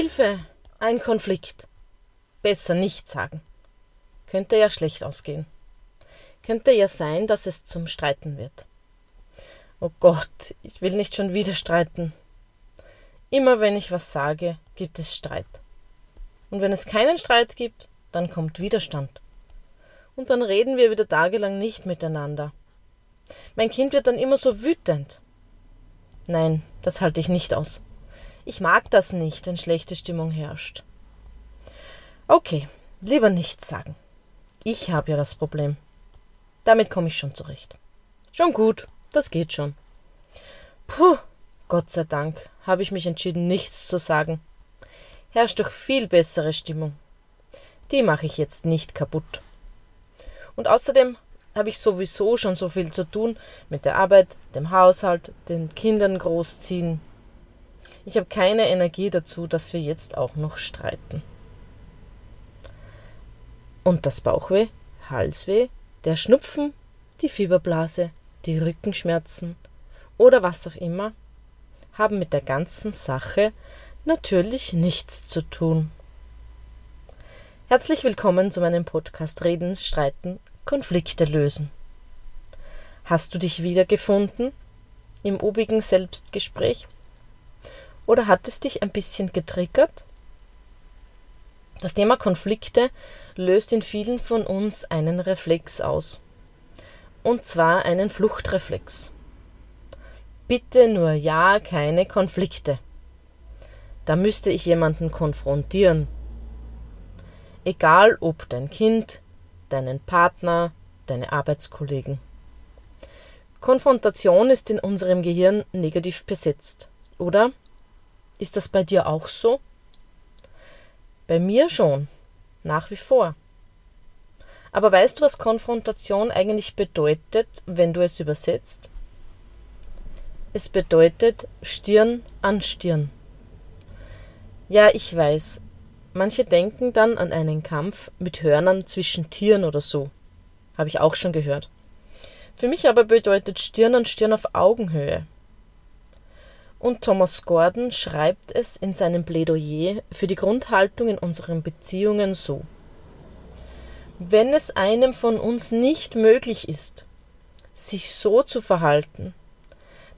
Hilfe, ein Konflikt. Besser nicht sagen. Könnte ja schlecht ausgehen. Könnte ja sein, dass es zum Streiten wird. Oh Gott, ich will nicht schon wieder streiten. Immer wenn ich was sage, gibt es Streit. Und wenn es keinen Streit gibt, dann kommt Widerstand. Und dann reden wir wieder tagelang nicht miteinander. Mein Kind wird dann immer so wütend. Nein, das halte ich nicht aus. Ich mag das nicht, wenn schlechte Stimmung herrscht. Okay, lieber nichts sagen. Ich habe ja das Problem. Damit komme ich schon zurecht. Schon gut, das geht schon. Puh, Gott sei Dank habe ich mich entschieden, nichts zu sagen. Herrscht doch viel bessere Stimmung. Die mache ich jetzt nicht kaputt. Und außerdem habe ich sowieso schon so viel zu tun mit der Arbeit, dem Haushalt, den Kindern großziehen. Ich habe keine Energie dazu, dass wir jetzt auch noch streiten. Und das Bauchweh, Halsweh, der Schnupfen, die Fieberblase, die Rückenschmerzen oder was auch immer, haben mit der ganzen Sache natürlich nichts zu tun. Herzlich willkommen zu meinem Podcast Reden, Streiten, Konflikte lösen. Hast du dich wiedergefunden im obigen Selbstgespräch? Oder hat es dich ein bisschen getriggert? Das Thema Konflikte löst in vielen von uns einen Reflex aus. Und zwar einen Fluchtreflex. Bitte nur ja keine Konflikte. Da müsste ich jemanden konfrontieren, egal ob dein Kind, deinen Partner, deine Arbeitskollegen. Konfrontation ist in unserem Gehirn negativ besetzt, oder? Ist das bei dir auch so? Bei mir schon, nach wie vor. Aber weißt du, was Konfrontation eigentlich bedeutet, wenn du es übersetzt? Es bedeutet Stirn an Stirn. Ja, ich weiß, Manche denken dann an einen Kampf mit Hörnern zwischen Tieren oder so. Habe ich auch schon gehört. Für mich aber bedeutet Stirn an Stirn auf Augenhöhe. Und Thomas Gordon schreibt es in seinem Plädoyer für die Grundhaltung in unseren Beziehungen so. Wenn es einem von uns nicht möglich ist, sich so zu verhalten,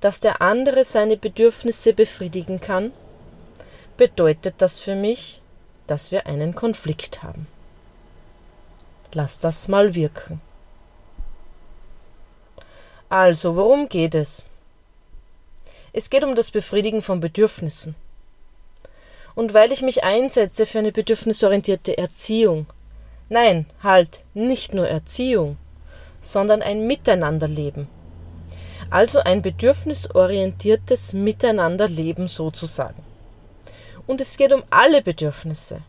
dass der andere seine Bedürfnisse befriedigen kann, bedeutet das für mich, dass wir einen Konflikt haben. Lass das mal wirken. Also, worum geht es? Es geht um das Befriedigen von Bedürfnissen. Und weil ich mich einsetze für eine bedürfnisorientierte Erziehung, nein, halt, nicht nur Erziehung, sondern ein Miteinanderleben. Also ein bedürfnisorientiertes Miteinanderleben sozusagen. Und es geht um alle Bedürfnisse.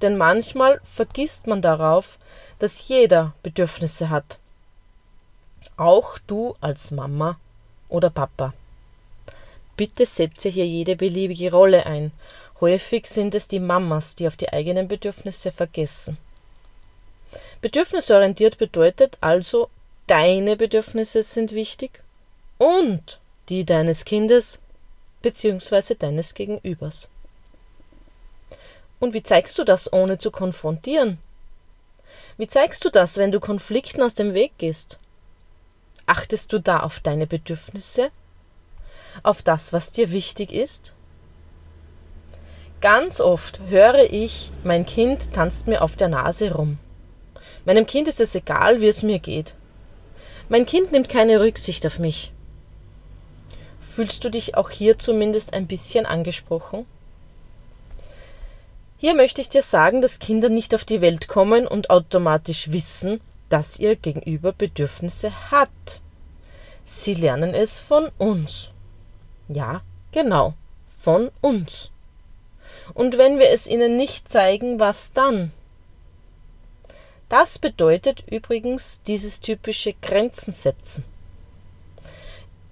Denn manchmal vergisst man darauf, dass jeder Bedürfnisse hat. Auch du als Mama oder Papa. Bitte setze hier jede beliebige Rolle ein. Häufig sind es die Mamas, die auf die eigenen Bedürfnisse vergessen. Bedürfnisorientiert bedeutet also, deine Bedürfnisse sind wichtig und die deines Kindes bzw. deines Gegenübers. Und wie zeigst du das, ohne zu konfrontieren? Wie zeigst du das, wenn du Konflikten aus dem Weg gehst? Achtest du da auf deine Bedürfnisse? Auf das, was dir wichtig ist? Ganz oft höre ich, mein Kind tanzt mir auf der Nase rum. Meinem Kind ist es egal, wie es mir geht. Mein Kind nimmt keine Rücksicht auf mich. Fühlst du dich auch hier zumindest ein bisschen angesprochen? Hier möchte ich dir sagen, dass Kinder nicht auf die Welt kommen und automatisch wissen, dass ihr Gegenüber Bedürfnisse hat. Sie lernen es von uns. Ja, genau, von uns. Und wenn wir es ihnen nicht zeigen, was dann? Das bedeutet übrigens dieses typische Grenzen setzen.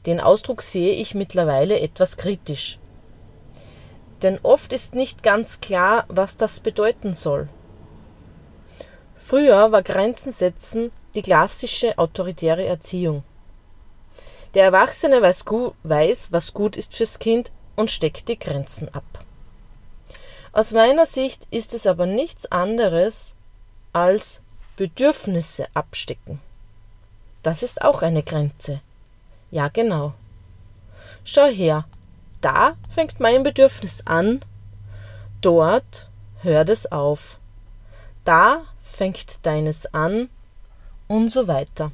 Den Ausdruck sehe ich mittlerweile etwas kritisch denn oft ist nicht ganz klar, was das bedeuten soll. Früher war Grenzen setzen die klassische autoritäre Erziehung. Der Erwachsene weiß, was gut ist fürs Kind und steckt die Grenzen ab. Aus meiner Sicht ist es aber nichts anderes als Bedürfnisse abstecken. Das ist auch eine Grenze. Ja, genau. Schau her, da fängt mein Bedürfnis an, dort hört es auf. Da fängt deines an und so weiter.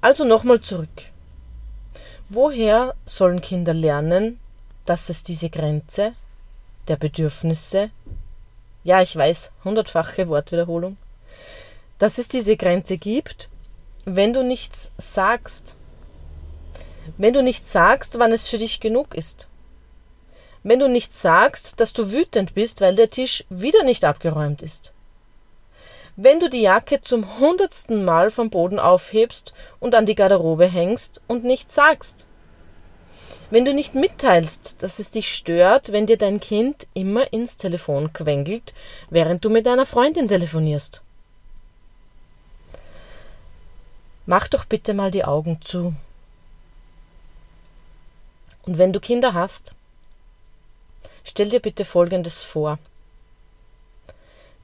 Also nochmal zurück. Woher sollen Kinder lernen, dass es diese Grenze der Bedürfnisse, ja, ich weiß, hundertfache Wortwiederholung, dass es diese Grenze gibt, wenn du nichts sagst. Wenn du nicht sagst, wann es für dich genug ist. Wenn du nicht sagst, dass du wütend bist, weil der Tisch wieder nicht abgeräumt ist. Wenn du die Jacke zum hundertsten Mal vom Boden aufhebst und an die Garderobe hängst und nichts sagst. Wenn du nicht mitteilst, dass es dich stört, wenn dir dein Kind immer ins Telefon quengelt, während du mit deiner Freundin telefonierst. Mach doch bitte mal die Augen zu. Und wenn du Kinder hast, stell dir bitte Folgendes vor.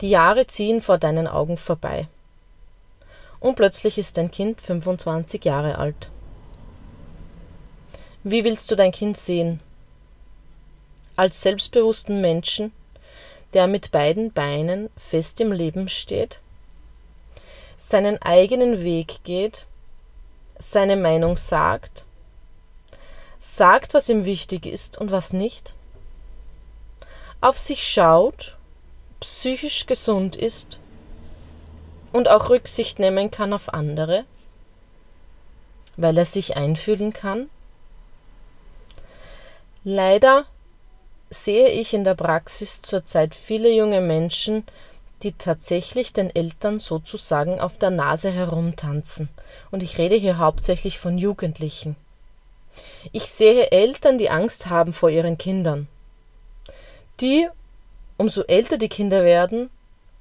Die Jahre ziehen vor deinen Augen vorbei. Und plötzlich ist dein Kind 25 Jahre alt. Wie willst du dein Kind sehen? Als selbstbewussten Menschen, der mit beiden Beinen fest im Leben steht, seinen eigenen Weg geht, seine Meinung sagt, sagt, was ihm wichtig ist und was nicht, auf sich schaut psychisch gesund ist und auch Rücksicht nehmen kann auf andere, weil er sich einfühlen kann? Leider sehe ich in der Praxis zurzeit viele junge Menschen, die tatsächlich den Eltern sozusagen auf der Nase herumtanzen. Und ich rede hier hauptsächlich von Jugendlichen. Ich sehe Eltern, die Angst haben vor ihren Kindern, die umso älter die Kinder werden,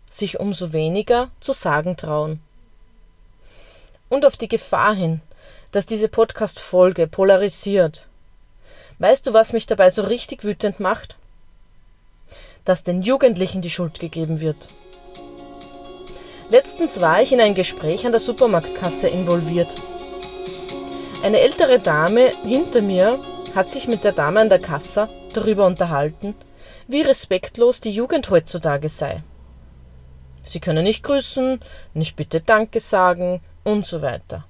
sich umso weniger zu sagen trauen. Und auf die Gefahr hin, dass diese Podcast-Folge polarisiert. Weißt du, was mich dabei so richtig wütend macht? Dass den Jugendlichen die Schuld gegeben wird. Letztens war ich in ein Gespräch an der Supermarktkasse involviert. Eine ältere Dame hinter mir hat sich mit der Dame an der Kasse darüber unterhalten, wie respektlos die Jugend heutzutage sei. Sie können nicht grüßen, nicht bitte Danke sagen und so weiter.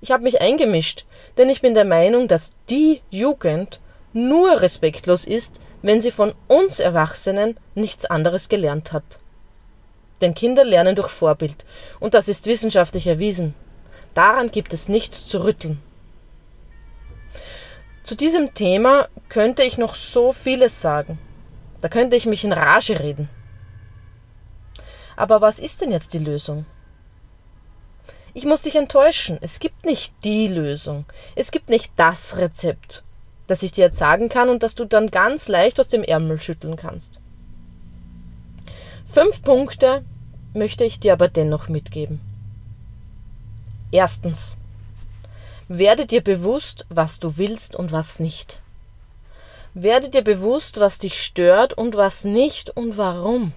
Ich habe mich eingemischt, denn ich bin der Meinung, dass die Jugend nur respektlos ist, wenn sie von uns Erwachsenen nichts anderes gelernt hat. Denn Kinder lernen durch Vorbild, und das ist wissenschaftlich erwiesen. Daran gibt es nichts zu rütteln. Zu diesem Thema könnte ich noch so vieles sagen. Da könnte ich mich in Rage reden. Aber was ist denn jetzt die Lösung? Ich muss dich enttäuschen. Es gibt nicht die Lösung. Es gibt nicht das Rezept, das ich dir jetzt sagen kann und das du dann ganz leicht aus dem Ärmel schütteln kannst. Fünf Punkte möchte ich dir aber dennoch mitgeben. Erstens. Werde dir bewusst, was du willst und was nicht. Werde dir bewusst, was dich stört und was nicht und warum.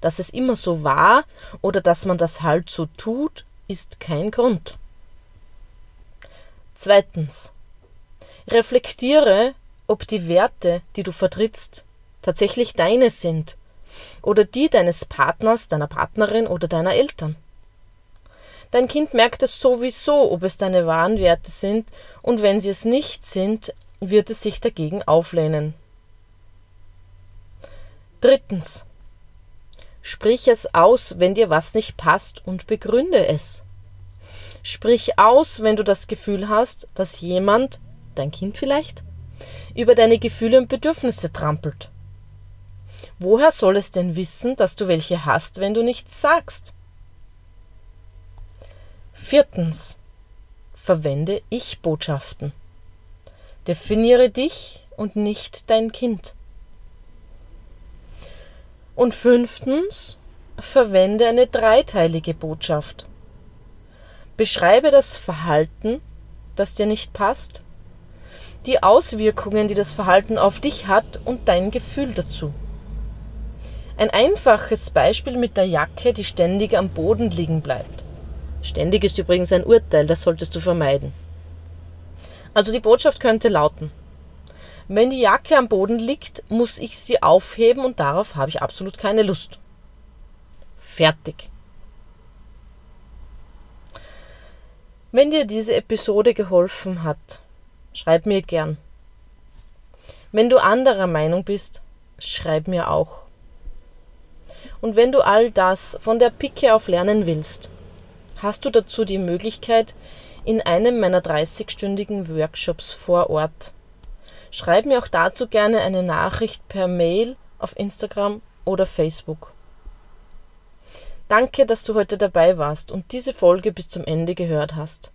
Dass es immer so war oder dass man das halt so tut, ist kein Grund. Zweitens. Reflektiere, ob die Werte, die du vertrittst, tatsächlich deine sind oder die deines Partners, deiner Partnerin oder deiner Eltern. Dein Kind merkt es sowieso, ob es deine wahren Werte sind, und wenn sie es nicht sind, wird es sich dagegen auflehnen. Drittens. Sprich es aus, wenn dir was nicht passt, und begründe es. Sprich aus, wenn du das Gefühl hast, dass jemand, dein Kind vielleicht, über deine Gefühle und Bedürfnisse trampelt. Woher soll es denn wissen, dass du welche hast, wenn du nichts sagst? Viertens. Verwende Ich-Botschaften. Definiere dich und nicht dein Kind. Und fünftens. Verwende eine dreiteilige Botschaft. Beschreibe das Verhalten, das dir nicht passt, die Auswirkungen, die das Verhalten auf dich hat und dein Gefühl dazu. Ein einfaches Beispiel mit der Jacke, die ständig am Boden liegen bleibt. Ständig ist übrigens ein Urteil, das solltest du vermeiden. Also die Botschaft könnte lauten, wenn die Jacke am Boden liegt, muss ich sie aufheben und darauf habe ich absolut keine Lust. Fertig. Wenn dir diese Episode geholfen hat, schreib mir gern. Wenn du anderer Meinung bist, schreib mir auch. Und wenn du all das von der Picke auf lernen willst, hast du dazu die Möglichkeit in einem meiner 30-stündigen Workshops vor Ort. Schreib mir auch dazu gerne eine Nachricht per Mail auf Instagram oder Facebook. Danke, dass du heute dabei warst und diese Folge bis zum Ende gehört hast.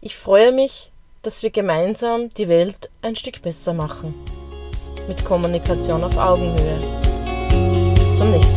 Ich freue mich, dass wir gemeinsam die Welt ein Stück besser machen. Mit Kommunikation auf Augenhöhe. Bis zum nächsten Mal.